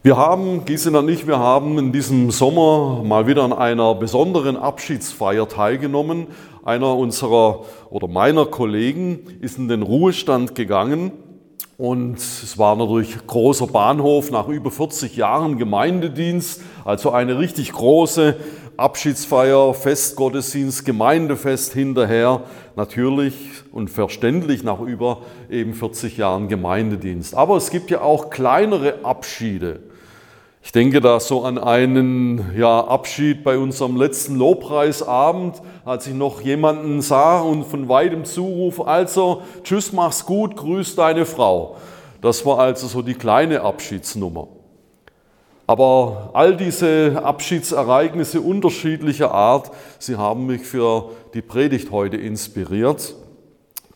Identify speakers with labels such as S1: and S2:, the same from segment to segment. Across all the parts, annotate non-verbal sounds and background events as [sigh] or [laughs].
S1: Wir haben, Gisela und ich, wir haben in diesem Sommer mal wieder an einer besonderen Abschiedsfeier teilgenommen. Einer unserer oder meiner Kollegen ist in den Ruhestand gegangen und es war natürlich großer Bahnhof nach über 40 Jahren Gemeindedienst, also eine richtig große Abschiedsfeier, Festgottesdienst, Gemeindefest hinterher, natürlich und verständlich nach über eben 40 Jahren Gemeindedienst. Aber es gibt ja auch kleinere Abschiede. Ich denke da so an einen ja, Abschied bei unserem letzten Lobpreisabend, als ich noch jemanden sah und von weitem zuruf, also tschüss, mach's gut, grüß deine Frau. Das war also so die kleine Abschiedsnummer. Aber all diese Abschiedsereignisse unterschiedlicher Art, sie haben mich für die Predigt heute inspiriert.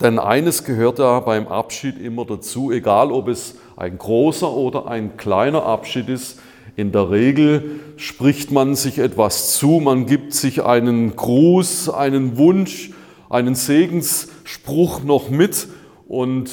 S1: Denn eines gehört ja beim Abschied immer dazu, egal ob es ein großer oder ein kleiner Abschied ist, in der Regel spricht man sich etwas zu, man gibt sich einen Gruß, einen Wunsch, einen Segensspruch noch mit und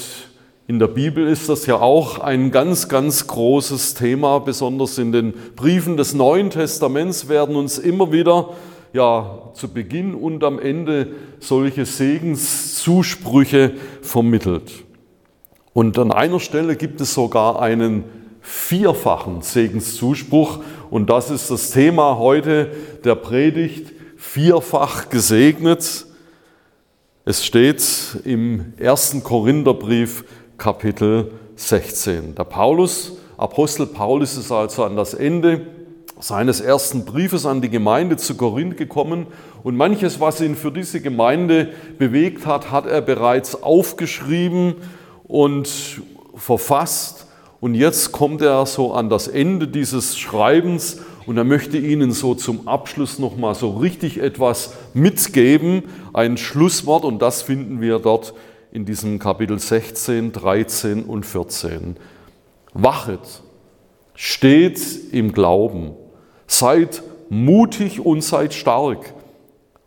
S1: in der Bibel ist das ja auch ein ganz, ganz großes Thema, besonders in den Briefen des Neuen Testaments werden uns immer wieder ja, zu Beginn und am Ende solche Segenszusprüche vermittelt. Und an einer Stelle gibt es sogar einen vierfachen Segenszuspruch. Und das ist das Thema heute der Predigt, vierfach gesegnet. Es steht im ersten Korintherbrief Kapitel 16. Der Paulus, Apostel Paulus ist also an das Ende seines ersten Briefes an die Gemeinde zu Korinth gekommen und manches, was ihn für diese Gemeinde bewegt hat, hat er bereits aufgeschrieben und verfasst und jetzt kommt er so an das Ende dieses Schreibens und er möchte Ihnen so zum Abschluss nochmal so richtig etwas mitgeben, ein Schlusswort und das finden wir dort in diesem Kapitel 16, 13 und 14. Wachet, steht im Glauben, seid mutig und seid stark.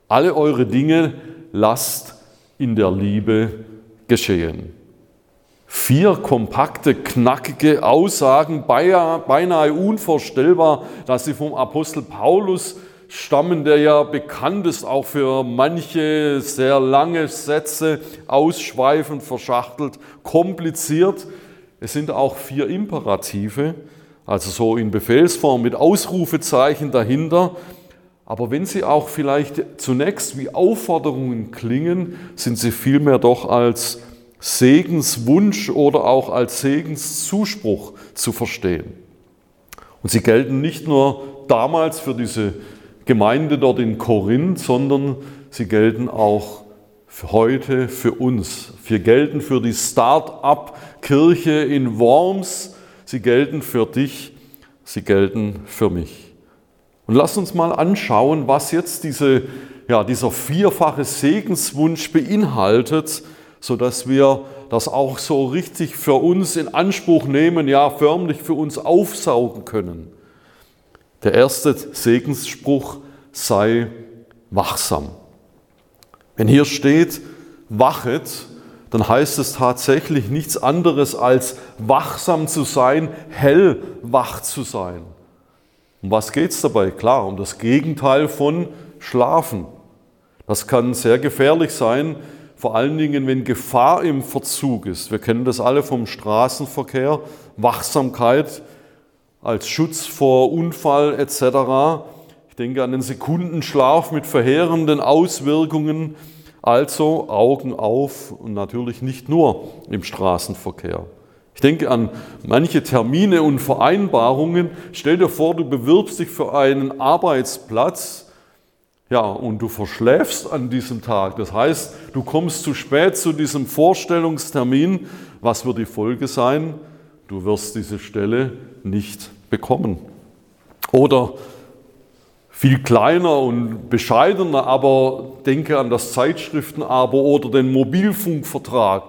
S1: Alle eure Dinge lasst in der Liebe geschehen. Vier kompakte, knackige Aussagen, beinahe unvorstellbar, dass sie vom Apostel Paulus stammen, der ja bekannt ist auch für manche sehr lange Sätze, ausschweifend, verschachtelt, kompliziert. Es sind auch vier Imperative, also so in Befehlsform mit Ausrufezeichen dahinter. Aber wenn sie auch vielleicht zunächst wie Aufforderungen klingen, sind sie vielmehr doch als Segenswunsch oder auch als Segenszuspruch zu verstehen. Und sie gelten nicht nur damals für diese Gemeinde dort in Korinth, sondern sie gelten auch für heute für uns. Sie gelten für die Start-up-Kirche in Worms. Sie gelten für dich. Sie gelten für mich. Und lass uns mal anschauen, was jetzt diese, ja, dieser vierfache Segenswunsch beinhaltet sodass wir das auch so richtig für uns in Anspruch nehmen, ja förmlich für uns aufsaugen können. Der erste Segensspruch sei wachsam. Wenn hier steht, wachet, dann heißt es tatsächlich nichts anderes als wachsam zu sein, hellwach zu sein. Um was geht es dabei? Klar, um das Gegenteil von Schlafen. Das kann sehr gefährlich sein, vor allen Dingen, wenn Gefahr im Verzug ist. Wir kennen das alle vom Straßenverkehr, Wachsamkeit als Schutz vor Unfall etc. Ich denke an den Sekundenschlaf mit verheerenden Auswirkungen. Also Augen auf und natürlich nicht nur im Straßenverkehr. Ich denke an manche Termine und Vereinbarungen. Stell dir vor, du bewirbst dich für einen Arbeitsplatz ja, und du verschläfst an diesem Tag. Das heißt, du kommst zu spät zu diesem Vorstellungstermin. Was wird die Folge sein? Du wirst diese Stelle nicht bekommen. Oder viel kleiner und bescheidener, aber denke an das Zeitschriftenabo oder den Mobilfunkvertrag.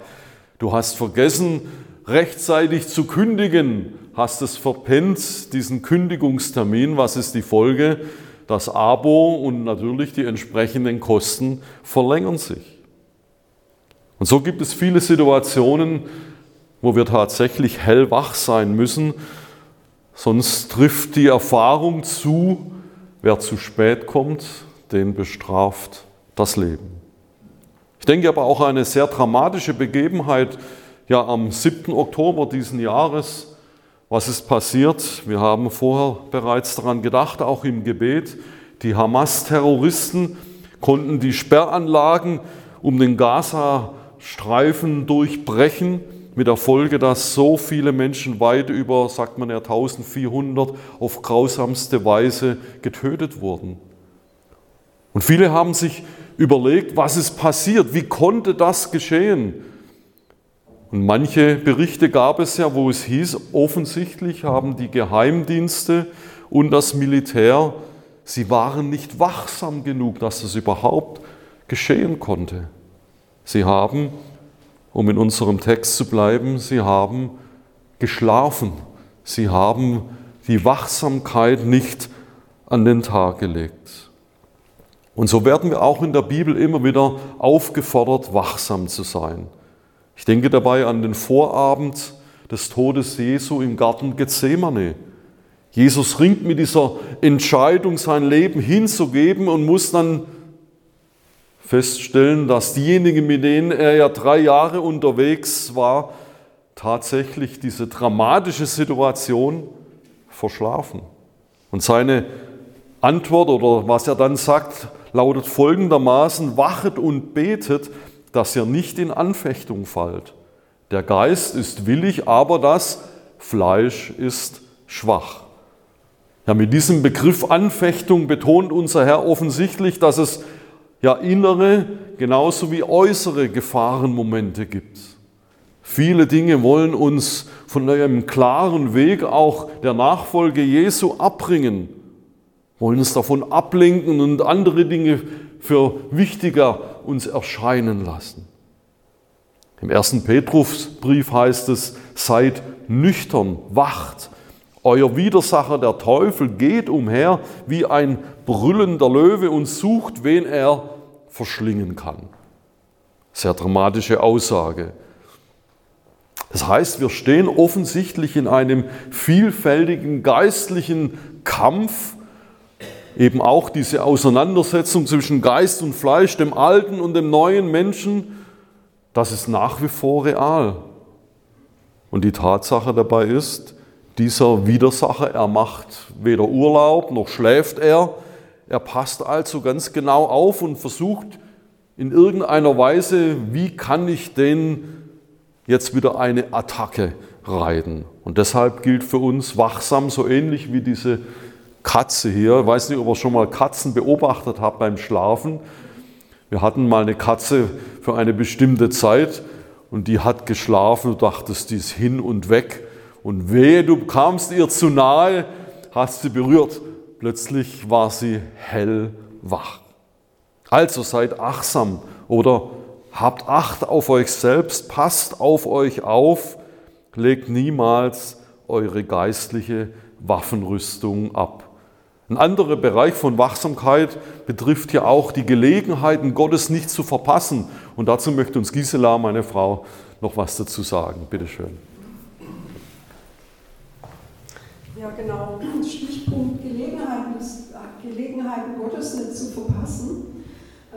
S1: Du hast vergessen, rechtzeitig zu kündigen, hast es verpennt, diesen Kündigungstermin. Was ist die Folge? Das Abo und natürlich die entsprechenden Kosten verlängern sich. Und so gibt es viele Situationen, wo wir tatsächlich hellwach sein müssen, Sonst trifft die Erfahrung zu, wer zu spät kommt, den bestraft das Leben. Ich denke aber auch eine sehr dramatische Begebenheit, ja am 7. Oktober diesen Jahres. Was ist passiert? Wir haben vorher bereits daran gedacht, auch im Gebet. Die Hamas-Terroristen konnten die Sperranlagen um den Gaza-Streifen durchbrechen, mit der Folge, dass so viele Menschen weit über, sagt man ja, 1400 auf grausamste Weise getötet wurden. Und viele haben sich überlegt, was ist passiert, wie konnte das geschehen? Und manche Berichte gab es ja, wo es hieß, offensichtlich haben die Geheimdienste und das Militär, sie waren nicht wachsam genug, dass das überhaupt geschehen konnte. Sie haben, um in unserem Text zu bleiben, sie haben geschlafen. Sie haben die Wachsamkeit nicht an den Tag gelegt. Und so werden wir auch in der Bibel immer wieder aufgefordert, wachsam zu sein. Ich denke dabei an den Vorabend des Todes Jesu im Garten Gethsemane. Jesus ringt mit dieser Entscheidung, sein Leben hinzugeben und muss dann feststellen, dass diejenigen, mit denen er ja drei Jahre unterwegs war, tatsächlich diese dramatische Situation verschlafen. Und seine Antwort oder was er dann sagt, lautet folgendermaßen, wachet und betet, dass ihr nicht in Anfechtung fallt. Der Geist ist willig, aber das Fleisch ist schwach. Ja, mit diesem Begriff Anfechtung betont unser Herr offensichtlich, dass es ja innere genauso wie äußere Gefahrenmomente gibt. Viele Dinge wollen uns von einem klaren Weg auch der Nachfolge Jesu abbringen, wollen uns davon ablenken und andere Dinge für wichtiger uns erscheinen lassen. Im ersten Petrusbrief heißt es, seid nüchtern, wacht. Euer Widersacher, der Teufel, geht umher wie ein brüllender Löwe und sucht, wen er verschlingen kann. Sehr dramatische Aussage. Das heißt, wir stehen offensichtlich in einem vielfältigen geistlichen Kampf eben auch diese Auseinandersetzung zwischen Geist und Fleisch, dem alten und dem neuen Menschen, das ist nach wie vor real. Und die Tatsache dabei ist, dieser Widersacher, er macht weder Urlaub noch schläft er. Er passt also ganz genau auf und versucht in irgendeiner Weise, wie kann ich den jetzt wieder eine Attacke reiten. Und deshalb gilt für uns wachsam, so ähnlich wie diese Katze hier. Ich weiß nicht, ob ihr schon mal Katzen beobachtet habt beim Schlafen. Wir hatten mal eine Katze für eine bestimmte Zeit und die hat geschlafen. Du dachtest, die ist hin und weg. Und wehe, du kamst ihr zu nahe, hast sie berührt. Plötzlich war sie hellwach. Also seid achtsam oder habt Acht auf euch selbst, passt auf euch auf, legt niemals eure geistliche Waffenrüstung ab. Ein anderer Bereich von Wachsamkeit betrifft ja auch die Gelegenheiten, Gottes nicht zu verpassen. Und dazu möchte uns Gisela, meine Frau, noch was dazu sagen. Bitte schön.
S2: Ja, genau. Stichpunkt Gelegenheiten, Gelegenheiten Gottes nicht zu verpassen.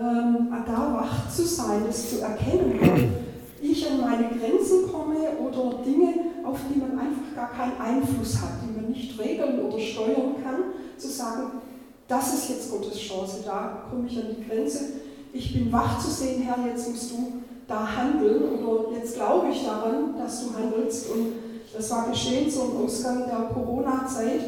S2: Ähm, da wach zu sein, es zu erkennen, wenn ich an meine Grenzen komme oder Dinge, auf die man einfach gar keinen Einfluss hat, die man nicht regeln oder steuern kann zu sagen, das ist jetzt Gottes Chance, da komme ich an die Grenze. Ich bin wach zu sehen, Herr, jetzt musst du da handeln oder jetzt glaube ich daran, dass du handelst. Und das war geschehen zum Ausgang der Corona-Zeit.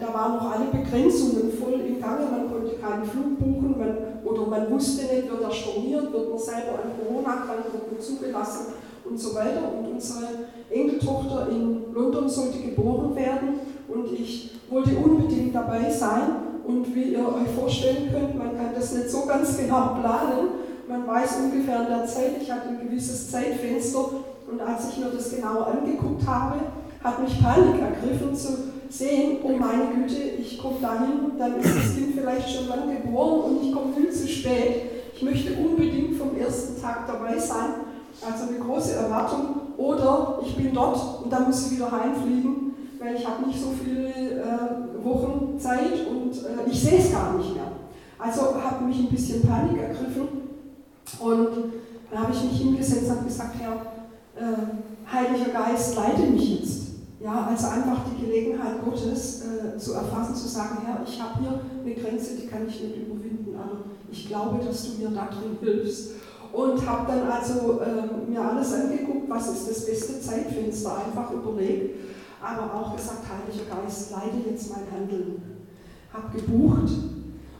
S2: da waren noch alle Begrenzungen voll im Gange. Man konnte keinen Flug buchen man, oder man wusste nicht, wird er storniert, wird man selber an Corona krank, wird man zugelassen und so weiter. Und unsere Enkeltochter in London sollte geboren werden und ich wollte unbedingt dabei sein. Und wie ihr euch vorstellen könnt, man kann das nicht so ganz genau planen. Man weiß ungefähr in der Zeit, ich hatte ein gewisses Zeitfenster und als ich mir das genau angeguckt habe, hat mich Panik ergriffen zu sehen, oh meine Güte, ich komme dahin, dann ist das Kind vielleicht schon lange geboren und ich komme viel zu spät. Ich möchte unbedingt vom ersten Tag dabei sein. Also eine große Erwartung. Oder ich bin dort und dann muss ich wieder heimfliegen weil ich habe nicht so viele äh, Wochen Zeit und äh, ich sehe es gar nicht mehr. Also hat mich ein bisschen Panik ergriffen und dann habe ich mich hingesetzt und gesagt, Herr, äh, Heiliger Geist, leite mich jetzt. Ja, also einfach die Gelegenheit Gottes äh, zu erfassen, zu sagen, Herr, ich habe hier eine Grenze, die kann ich nicht überwinden, aber ich glaube, dass du mir da drin hilfst. Und habe dann also äh, mir alles angeguckt, was ist das beste Zeitfenster, einfach überlegt, aber auch gesagt, Heiliger Geist, leite jetzt mein Handeln. Habe gebucht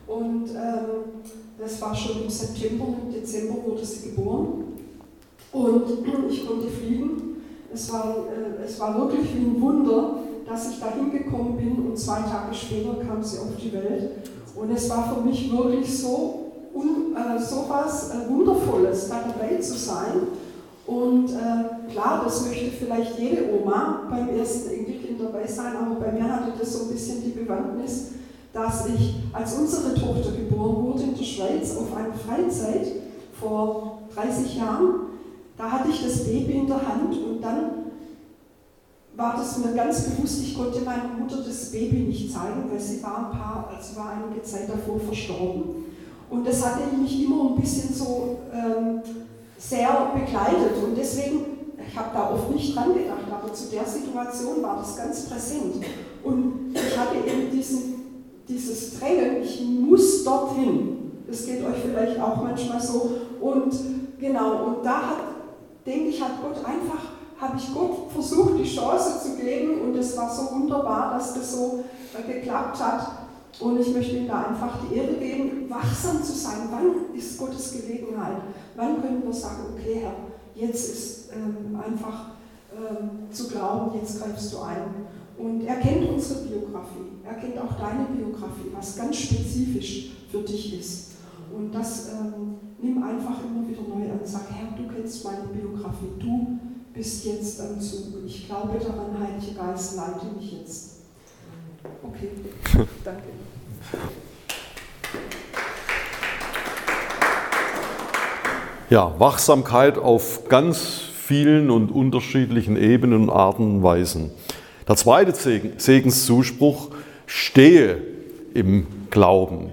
S2: und ähm, das war schon im September, im Dezember wurde sie geboren und [clears throat] ich konnte fliegen es war, äh, es war wirklich ein Wunder, dass ich da hingekommen bin und zwei Tage später kam sie auf die Welt. Und es war für mich wirklich so, un, äh, so was äh, Wundervolles, da dabei zu sein. Und äh, klar, das möchte vielleicht jede Oma beim ersten Enkelkind dabei sein, aber bei mir hatte das so ein bisschen die Bewandtnis, dass ich, als unsere Tochter geboren wurde in der Schweiz auf einer Freizeit vor 30 Jahren, da hatte ich das Baby in der Hand und dann war das mir ganz bewusst, ich konnte meiner Mutter das Baby nicht zeigen, weil sie war ein paar, also war einige Zeit davor verstorben. Und das hatte mich immer ein bisschen so ähm, sehr begleitet und deswegen, ich habe da oft nicht dran gedacht, aber zu der Situation war das ganz präsent. Und ich hatte eben diesen, dieses Drängen, ich muss dorthin. Das geht euch vielleicht auch manchmal so. Und genau, und da hat denke ich, hat Gott einfach, habe ich Gott versucht, die Chance zu geben und es war so wunderbar, dass das so äh, geklappt hat. Und ich möchte ihm da einfach die Ehre geben, wachsam zu sein. Wann ist Gottes Gelegenheit? Wann können wir sagen, okay, Herr, jetzt ist ähm, einfach ähm, zu glauben, jetzt greifst du ein. Und er kennt unsere Biografie, er kennt auch deine Biografie, was ganz spezifisch für dich ist. Und das ähm, nimm einfach immer wieder neu an. Sag, Herr, du kennst meine Biografie, du bist jetzt am Zug. Ich glaube daran, Heiliger Geist, leite mich jetzt. Okay, [laughs] danke.
S1: Ja, Wachsamkeit auf ganz vielen und unterschiedlichen Ebenen und Arten und Weisen. Der zweite Segenszuspruch, stehe im Glauben.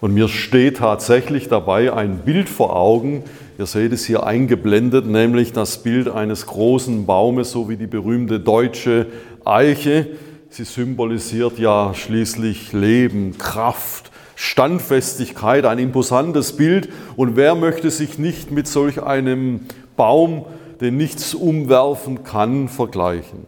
S1: Und mir steht tatsächlich dabei ein Bild vor Augen. Ihr seht es hier eingeblendet, nämlich das Bild eines großen Baumes, so wie die berühmte deutsche Eiche. Sie symbolisiert ja schließlich Leben, Kraft, Standfestigkeit, ein imposantes Bild. Und wer möchte sich nicht mit solch einem Baum, den nichts umwerfen kann, vergleichen?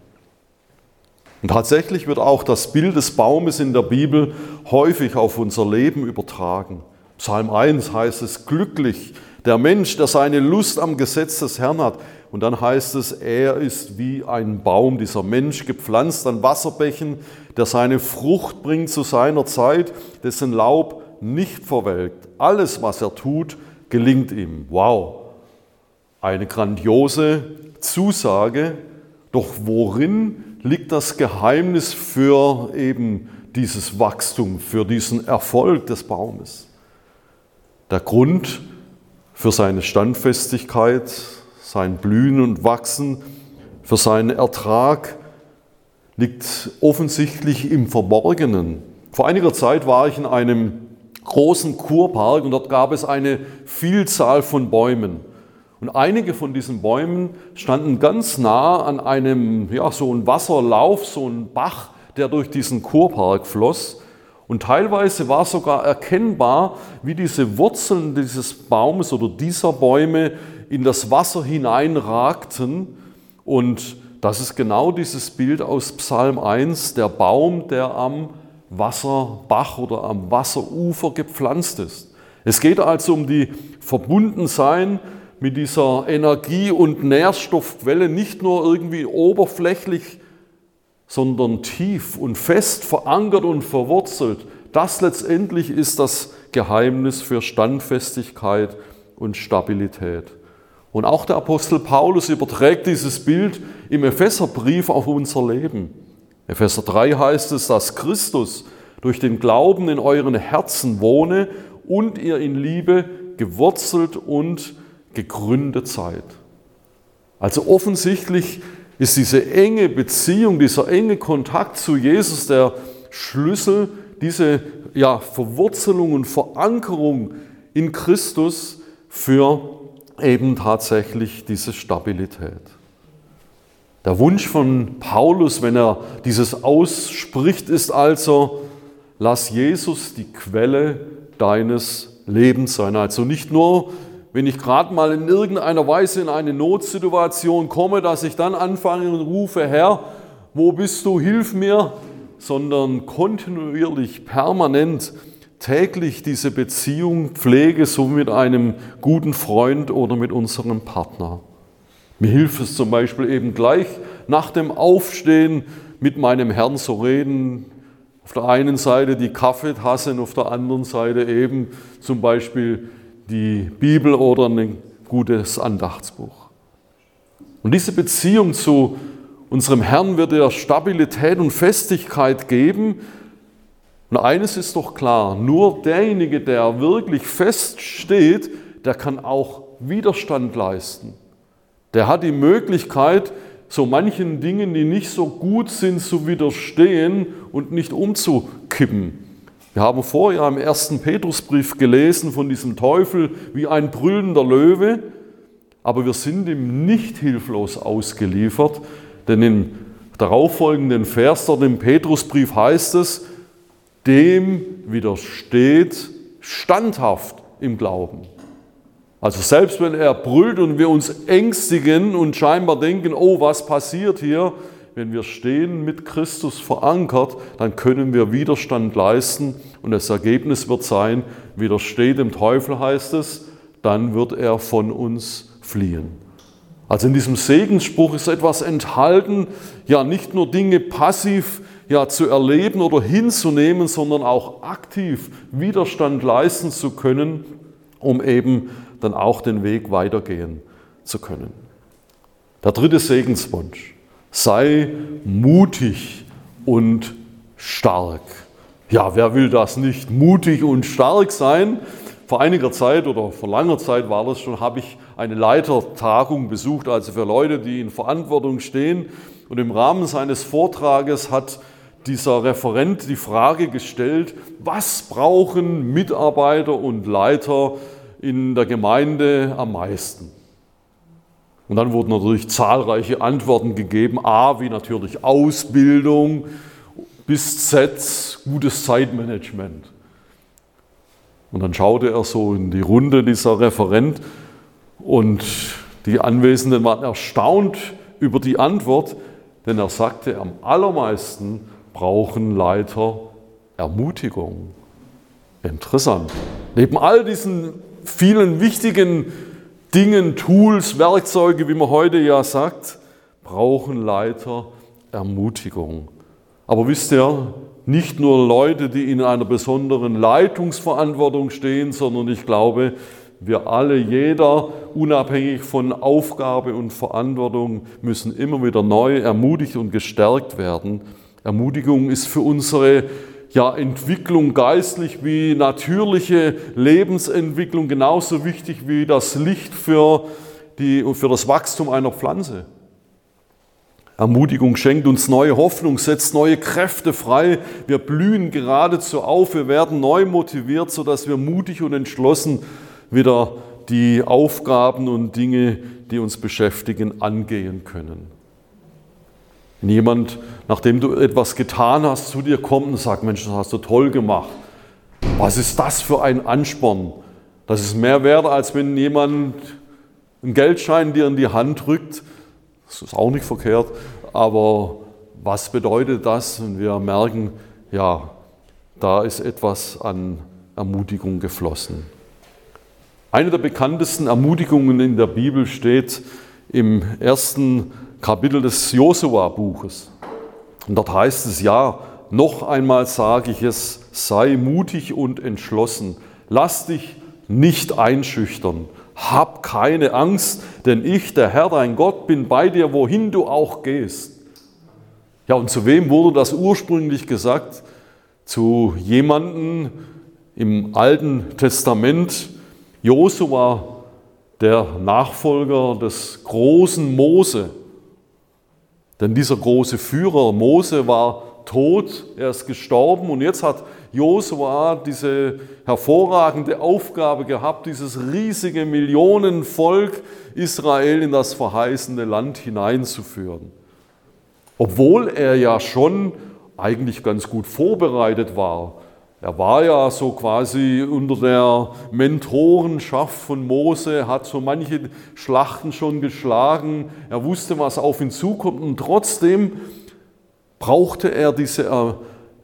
S1: Und tatsächlich wird auch das Bild des Baumes in der Bibel häufig auf unser Leben übertragen. Psalm 1 heißt es, glücklich der Mensch, der seine Lust am Gesetz des Herrn hat. Und dann heißt es, er ist wie ein Baum, dieser Mensch gepflanzt an Wasserbächen, der seine Frucht bringt zu seiner Zeit, dessen Laub nicht verwelkt. Alles, was er tut, gelingt ihm. Wow, eine grandiose Zusage. Doch worin liegt das Geheimnis für eben dieses Wachstum, für diesen Erfolg des Baumes. Der Grund für seine Standfestigkeit, sein Blühen und Wachsen, für seinen Ertrag liegt offensichtlich im Verborgenen. Vor einiger Zeit war ich in einem großen Kurpark und dort gab es eine Vielzahl von Bäumen. Und einige von diesen Bäumen standen ganz nah an einem, ja, so ein Wasserlauf, so ein Bach, der durch diesen Kurpark floss. Und teilweise war sogar erkennbar, wie diese Wurzeln dieses Baumes oder dieser Bäume in das Wasser hineinragten. Und das ist genau dieses Bild aus Psalm 1, der Baum, der am Wasserbach oder am Wasserufer gepflanzt ist. Es geht also um die Verbundensein mit dieser Energie- und Nährstoffquelle nicht nur irgendwie oberflächlich, sondern tief und fest verankert und verwurzelt. Das letztendlich ist das Geheimnis für Standfestigkeit und Stabilität. Und auch der Apostel Paulus überträgt dieses Bild im Epheserbrief auf unser Leben. Epheser 3 heißt es, dass Christus durch den Glauben in euren Herzen wohne und ihr in Liebe gewurzelt und gegründet seid. Also offensichtlich ist diese enge Beziehung, dieser enge Kontakt zu Jesus der Schlüssel, diese ja, Verwurzelung und Verankerung in Christus für eben tatsächlich diese Stabilität. Der Wunsch von Paulus, wenn er dieses ausspricht, ist also, lass Jesus die Quelle deines Lebens sein. Also nicht nur, wenn ich gerade mal in irgendeiner Weise in eine Notsituation komme, dass ich dann anfange und rufe, Herr, wo bist du, hilf mir, sondern kontinuierlich, permanent, täglich diese Beziehung pflege, so mit einem guten Freund oder mit unserem Partner. Mir hilft es zum Beispiel eben gleich nach dem Aufstehen mit meinem Herrn zu reden. Auf der einen Seite die Kaffeetasse und auf der anderen Seite eben zum Beispiel die Bibel oder ein gutes Andachtsbuch. Und diese Beziehung zu unserem Herrn wird er Stabilität und Festigkeit geben. Und eines ist doch klar, nur derjenige, der wirklich fest steht, der kann auch Widerstand leisten. Der hat die Möglichkeit, so manchen Dingen, die nicht so gut sind, zu widerstehen und nicht umzukippen. Wir haben vorher im ersten Petrusbrief gelesen von diesem Teufel wie ein brüllender Löwe, aber wir sind ihm nicht hilflos ausgeliefert, denn im darauffolgenden Vers dort im Petrusbrief heißt es, dem widersteht standhaft im Glauben. Also selbst wenn er brüllt und wir uns ängstigen und scheinbar denken, oh, was passiert hier, wenn wir stehen mit Christus verankert, dann können wir Widerstand leisten und das Ergebnis wird sein, widersteht dem Teufel heißt es, dann wird er von uns fliehen. Also in diesem Segensspruch ist etwas enthalten, ja nicht nur Dinge passiv ja, zu erleben oder hinzunehmen, sondern auch aktiv Widerstand leisten zu können, um eben dann auch den Weg weitergehen zu können. Der dritte Segenswunsch. Sei mutig und stark. Ja, wer will das nicht? Mutig und stark sein. Vor einiger Zeit oder vor langer Zeit war das schon, habe ich eine Leitertagung besucht, also für Leute, die in Verantwortung stehen. Und im Rahmen seines Vortrages hat dieser Referent die Frage gestellt, was brauchen Mitarbeiter und Leiter in der Gemeinde am meisten? Und dann wurden natürlich zahlreiche Antworten gegeben. A, wie natürlich Ausbildung, bis Z, gutes Zeitmanagement. Und dann schaute er so in die Runde dieser Referent und die Anwesenden waren erstaunt über die Antwort, denn er sagte, am allermeisten brauchen Leiter Ermutigung. Interessant. Neben all diesen vielen wichtigen Dingen, Tools, Werkzeuge, wie man heute ja sagt, brauchen Leiter Ermutigung. Aber wisst ihr, nicht nur Leute, die in einer besonderen Leitungsverantwortung stehen, sondern ich glaube, wir alle, jeder, unabhängig von Aufgabe und Verantwortung, müssen immer wieder neu ermutigt und gestärkt werden. Ermutigung ist für unsere ja, Entwicklung geistlich wie natürliche Lebensentwicklung genauso wichtig wie das Licht für, die, für das Wachstum einer Pflanze. Ermutigung schenkt uns neue Hoffnung, setzt neue Kräfte frei. Wir blühen geradezu auf, wir werden neu motiviert, sodass wir mutig und entschlossen wieder die Aufgaben und Dinge, die uns beschäftigen, angehen können. Wenn jemand, nachdem du etwas getan hast, zu dir kommt und sagt, Mensch, das hast du toll gemacht. Was ist das für ein Ansporn? Das ist mehr wert, als wenn jemand einen Geldschein dir in die Hand drückt. Das ist auch nicht verkehrt, aber was bedeutet das? Und wir merken, ja, da ist etwas an Ermutigung geflossen. Eine der bekanntesten Ermutigungen in der Bibel steht im ersten Kapitel des Josua-Buches. Und dort heißt es ja, noch einmal sage ich es, sei mutig und entschlossen. Lass dich nicht einschüchtern. Hab keine Angst, denn ich, der Herr, dein Gott, bin bei dir, wohin du auch gehst. Ja, und zu wem wurde das ursprünglich gesagt? Zu jemandem im Alten Testament, Josua, der Nachfolger des großen Mose. Denn dieser große Führer Mose war tot, er ist gestorben und jetzt hat Josua diese hervorragende Aufgabe gehabt, dieses riesige Millionenvolk Israel in das verheißene Land hineinzuführen. Obwohl er ja schon eigentlich ganz gut vorbereitet war. Er war ja so quasi unter der Mentorenschaft von Mose, hat so manche Schlachten schon geschlagen, er wusste, was auf ihn zukommt und trotzdem brauchte er diese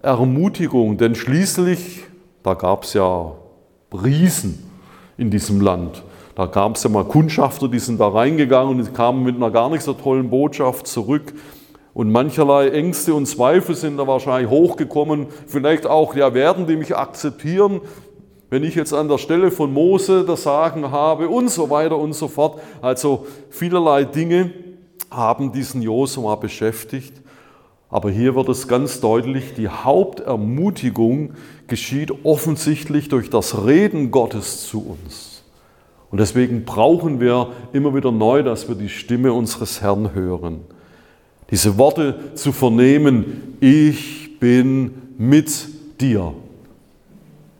S1: Ermutigung, denn schließlich, da gab es ja Riesen in diesem Land. Da gab es ja mal Kundschafter, die sind da reingegangen und kamen mit einer gar nicht so tollen Botschaft zurück. Und mancherlei Ängste und Zweifel sind da wahrscheinlich hochgekommen. Vielleicht auch, ja, werden die mich akzeptieren, wenn ich jetzt an der Stelle von Mose das Sagen habe und so weiter und so fort. Also vielerlei Dinge haben diesen Josua beschäftigt. Aber hier wird es ganz deutlich, die Hauptermutigung geschieht offensichtlich durch das Reden Gottes zu uns. Und deswegen brauchen wir immer wieder neu, dass wir die Stimme unseres Herrn hören. Diese Worte zu vernehmen, ich bin mit dir.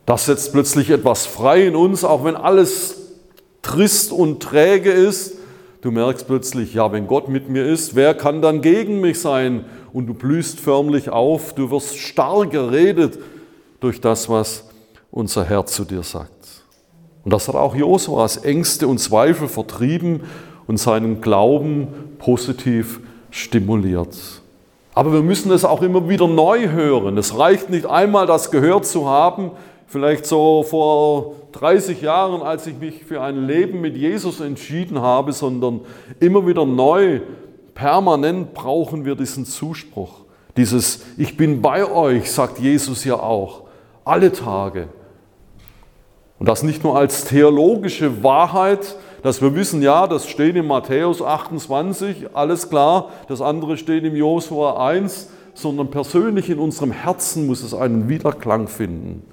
S1: Das setzt plötzlich etwas frei in uns, auch wenn alles trist und träge ist. Du merkst plötzlich, ja, wenn Gott mit mir ist, wer kann dann gegen mich sein? Und du blühst förmlich auf, du wirst stark geredet durch das, was unser Herr zu dir sagt. Und das hat auch Josuas Ängste und Zweifel vertrieben und seinen Glauben positiv stimuliert. Aber wir müssen es auch immer wieder neu hören. Es reicht nicht einmal, das gehört zu haben, vielleicht so vor 30 Jahren, als ich mich für ein Leben mit Jesus entschieden habe, sondern immer wieder neu, permanent brauchen wir diesen Zuspruch. Dieses Ich bin bei euch, sagt Jesus ja auch, alle Tage. Und das nicht nur als theologische Wahrheit, dass wir wissen, ja, das steht in Matthäus 28, alles klar, das andere steht im Josua 1, sondern persönlich in unserem Herzen muss es einen Widerklang finden.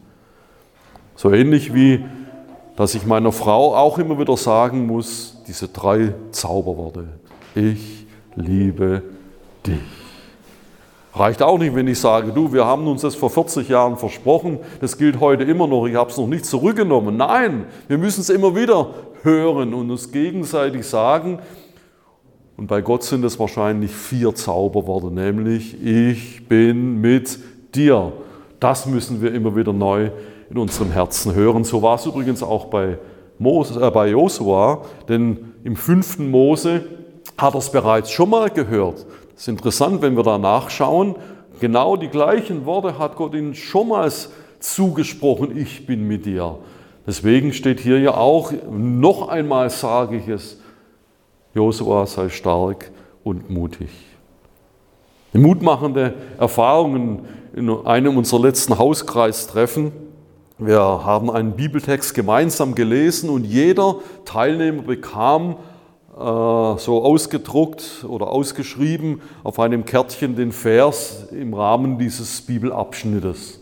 S1: So ähnlich wie, dass ich meiner Frau auch immer wieder sagen muss, diese drei Zauberworte. Ich liebe dich. Reicht auch nicht, wenn ich sage, du, wir haben uns das vor 40 Jahren versprochen, das gilt heute immer noch, ich habe es noch nicht zurückgenommen. Nein, wir müssen es immer wieder hören und uns gegenseitig sagen. Und bei Gott sind es wahrscheinlich vier Zauberworte, nämlich ich bin mit dir. Das müssen wir immer wieder neu in unserem Herzen hören. So war es übrigens auch bei, Mose, äh, bei Josua, denn im fünften Mose hat er es bereits schon mal gehört. Das ist interessant, wenn wir da nachschauen. Genau die gleichen Worte hat Gott ihnen schon mal zugesprochen, ich bin mit dir. Deswegen steht hier ja auch, noch einmal sage ich es, Josua sei stark und mutig. Mutmachende Erfahrungen in einem unserer letzten Hauskreistreffen. Wir haben einen Bibeltext gemeinsam gelesen und jeder Teilnehmer bekam äh, so ausgedruckt oder ausgeschrieben auf einem Kärtchen den Vers im Rahmen dieses Bibelabschnittes.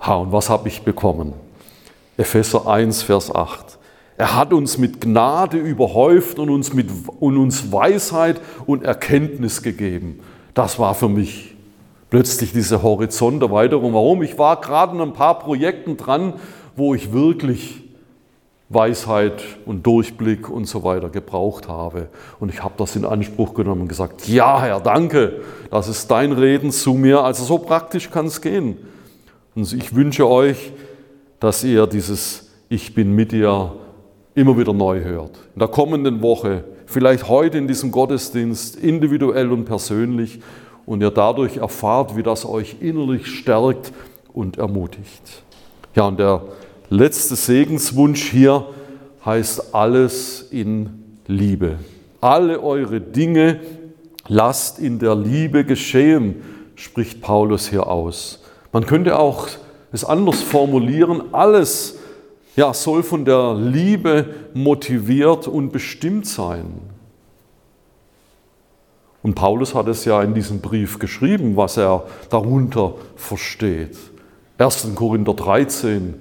S1: Ha, und was habe ich bekommen? Epheser 1, Vers 8. Er hat uns mit Gnade überhäuft und uns, mit, und uns Weisheit und Erkenntnis gegeben. Das war für mich plötzlich diese Horizonterweiterung. Warum? Ich war gerade in ein paar Projekten dran, wo ich wirklich Weisheit und Durchblick und so weiter gebraucht habe. Und ich habe das in Anspruch genommen und gesagt, ja Herr, danke, das ist dein Reden zu mir. Also so praktisch kann es gehen. Und ich wünsche euch, dass ihr dieses Ich bin mit dir immer wieder neu hört. In der kommenden Woche, vielleicht heute in diesem Gottesdienst, individuell und persönlich, und ihr dadurch erfahrt, wie das euch innerlich stärkt und ermutigt. Ja, und der letzte Segenswunsch hier heißt alles in Liebe. Alle eure Dinge lasst in der Liebe geschehen, spricht Paulus hier aus. Man könnte auch es anders formulieren, alles ja, soll von der Liebe motiviert und bestimmt sein. Und Paulus hat es ja in diesem Brief geschrieben, was er darunter versteht. 1. Korinther 13,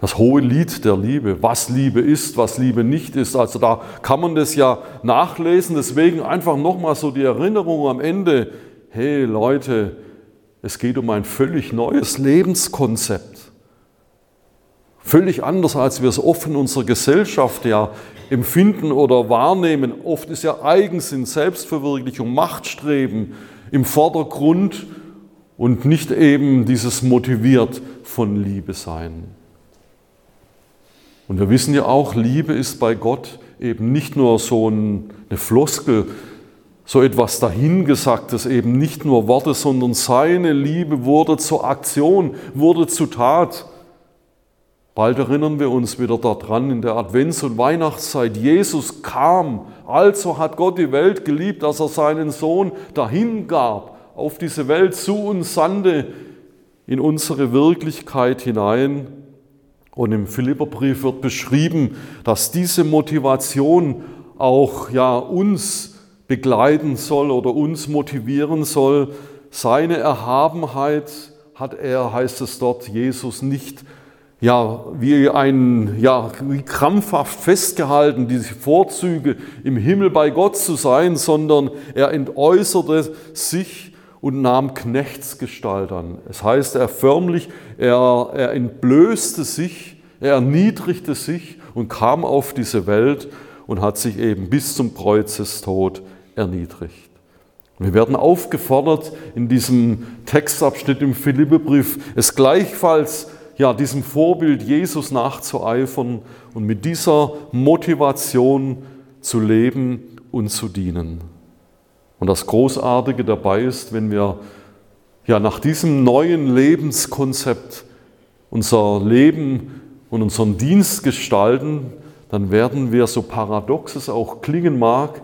S1: Das hohe Lied der Liebe, was Liebe ist, was Liebe nicht ist. Also da kann man das ja nachlesen. Deswegen einfach nochmal so die Erinnerung am Ende. Hey Leute, es geht um ein völlig neues Lebenskonzept. Völlig anders, als wir es oft in unserer Gesellschaft ja empfinden oder wahrnehmen. Oft ist ja Eigensinn, Selbstverwirklichung, Machtstreben im Vordergrund und nicht eben dieses motiviert von Liebe sein. Und wir wissen ja auch, Liebe ist bei Gott eben nicht nur so eine Floskel, so etwas dahingesagtes, eben nicht nur Worte, sondern seine Liebe wurde zur Aktion, wurde zu Tat. Bald erinnern wir uns wieder daran in der Advents- und Weihnachtszeit. Jesus kam, also hat Gott die Welt geliebt, dass er seinen Sohn dahingab, auf diese Welt zu uns sandte, in unsere Wirklichkeit hinein. Und im Philipperbrief wird beschrieben, dass diese Motivation auch ja, uns begleiten soll oder uns motivieren soll. Seine Erhabenheit hat er, heißt es dort, Jesus nicht ja, wie ein, ja, wie krampfhaft festgehalten, diese Vorzüge im Himmel bei Gott zu sein, sondern er entäußerte sich und nahm Knechtsgestalt an. Es heißt, er förmlich, er, er entblößte sich, er erniedrigte sich und kam auf diese Welt und hat sich eben bis zum Kreuzestod erniedrigt. Wir werden aufgefordert, in diesem Textabschnitt im Philippebrief es gleichfalls ja, diesem Vorbild Jesus nachzueifern und mit dieser Motivation zu leben und zu dienen. Und das Großartige dabei ist, wenn wir ja nach diesem neuen Lebenskonzept unser Leben und unseren Dienst gestalten, dann werden wir, so paradox es auch klingen mag,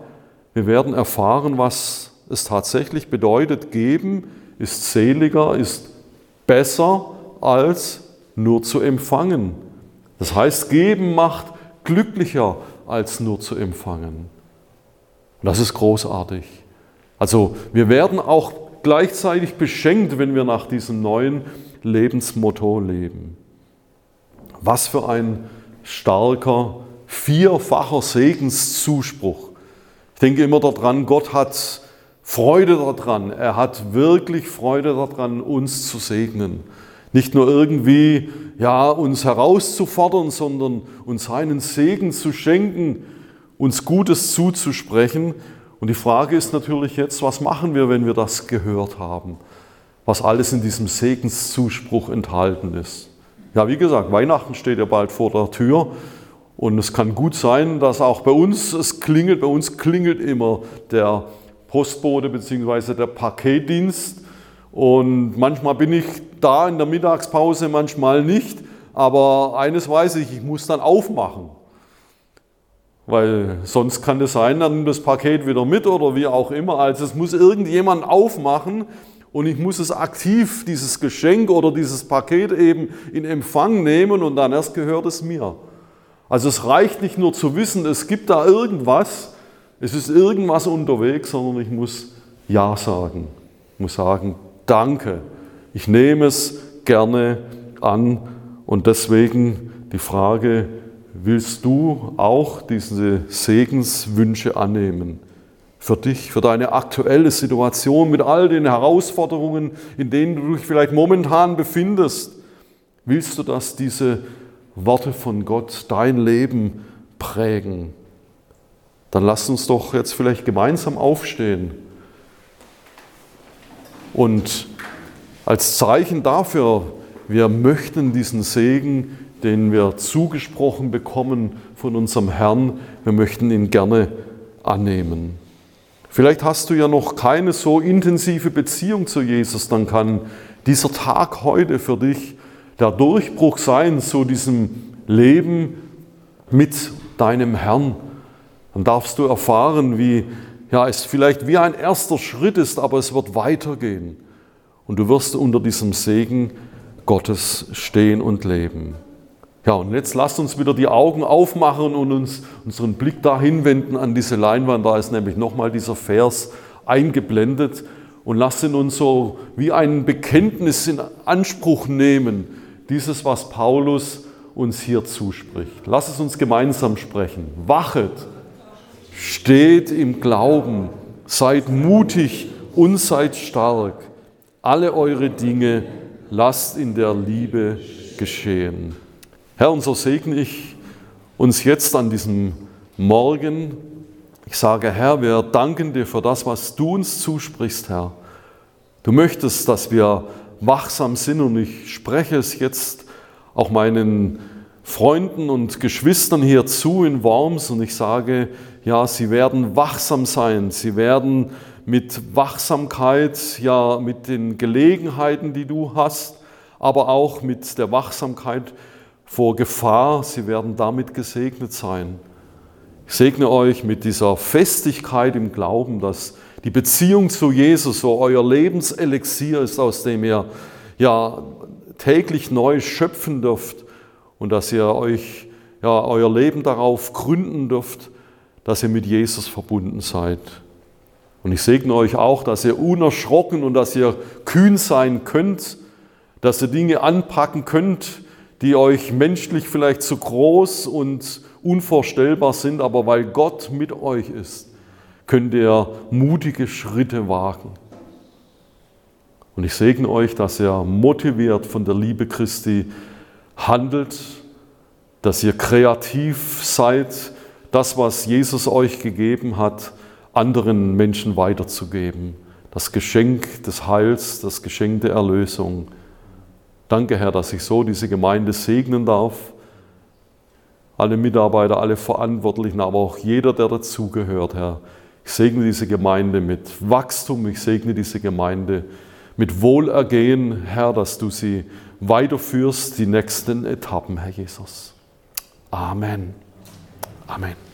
S1: wir werden erfahren, was es tatsächlich bedeutet. Geben ist seliger, ist besser als nur zu empfangen. Das heißt, geben macht glücklicher als nur zu empfangen. Und das ist großartig. Also wir werden auch gleichzeitig beschenkt, wenn wir nach diesem neuen Lebensmotto leben. Was für ein starker, vierfacher Segenszuspruch. Denke immer daran, Gott hat Freude daran. Er hat wirklich Freude daran, uns zu segnen. Nicht nur irgendwie ja, uns herauszufordern, sondern uns seinen Segen zu schenken, uns Gutes zuzusprechen. Und die Frage ist natürlich jetzt, was machen wir, wenn wir das gehört haben, was alles in diesem Segenszuspruch enthalten ist. Ja, wie gesagt, Weihnachten steht ja bald vor der Tür und es kann gut sein, dass auch bei uns es klingelt, bei uns klingelt immer der Postbote bzw. der Paketdienst und manchmal bin ich da in der Mittagspause, manchmal nicht, aber eines weiß ich, ich muss dann aufmachen. Weil sonst kann es sein, dann nimmt das Paket wieder mit oder wie auch immer. Also es muss irgendjemand aufmachen und ich muss es aktiv, dieses Geschenk oder dieses Paket eben in Empfang nehmen und dann erst gehört es mir. Also es reicht nicht nur zu wissen, es gibt da irgendwas, es ist irgendwas unterwegs, sondern ich muss Ja sagen. Ich muss sagen, danke, ich nehme es gerne an und deswegen die Frage, willst du auch diese Segenswünsche annehmen? Für dich, für deine aktuelle Situation mit all den Herausforderungen, in denen du dich vielleicht momentan befindest. Willst du, dass diese Worte von Gott dein Leben prägen? Dann lass uns doch jetzt vielleicht gemeinsam aufstehen. Und als Zeichen dafür, wir möchten diesen Segen den wir zugesprochen bekommen von unserem Herrn. Wir möchten ihn gerne annehmen. Vielleicht hast du ja noch keine so intensive Beziehung zu Jesus, dann kann dieser Tag heute für dich der Durchbruch sein zu diesem Leben mit deinem Herrn. Dann darfst du erfahren, wie ja, es vielleicht wie ein erster Schritt ist, aber es wird weitergehen. Und du wirst unter diesem Segen Gottes stehen und leben. Ja, und jetzt lasst uns wieder die Augen aufmachen und uns unseren Blick dahin wenden an diese Leinwand. Da ist nämlich nochmal dieser Vers eingeblendet. Und lasst ihn uns so wie ein Bekenntnis in Anspruch nehmen. Dieses, was Paulus uns hier zuspricht. Lass es uns gemeinsam sprechen. Wachet, steht im Glauben, seid mutig und seid stark. Alle eure Dinge lasst in der Liebe geschehen. Herr, und so segne ich uns jetzt an diesem Morgen. Ich sage, Herr, wir danken dir für das, was du uns zusprichst, Herr. Du möchtest, dass wir wachsam sind und ich spreche es jetzt auch meinen Freunden und Geschwistern hier zu in Worms und ich sage, ja, sie werden wachsam sein, sie werden mit Wachsamkeit, ja, mit den Gelegenheiten, die du hast, aber auch mit der Wachsamkeit vor Gefahr, sie werden damit gesegnet sein. Ich segne euch mit dieser Festigkeit im Glauben, dass die Beziehung zu Jesus so euer Lebenselixier ist, aus dem ihr ja täglich neu schöpfen dürft und dass ihr euch ja euer Leben darauf gründen dürft, dass ihr mit Jesus verbunden seid. Und ich segne euch auch, dass ihr unerschrocken und dass ihr kühn sein könnt, dass ihr Dinge anpacken könnt, die euch menschlich vielleicht zu groß und unvorstellbar sind, aber weil Gott mit euch ist, könnt ihr mutige Schritte wagen. Und ich segne euch, dass ihr motiviert von der Liebe Christi handelt, dass ihr kreativ seid, das, was Jesus euch gegeben hat, anderen Menschen weiterzugeben. Das Geschenk des Heils, das Geschenk der Erlösung. Danke, Herr, dass ich so diese Gemeinde segnen darf. Alle Mitarbeiter, alle Verantwortlichen, aber auch jeder, der dazugehört, Herr. Ich segne diese Gemeinde mit Wachstum, ich segne diese Gemeinde mit Wohlergehen, Herr, dass du sie weiterführst, die nächsten Etappen, Herr Jesus. Amen. Amen.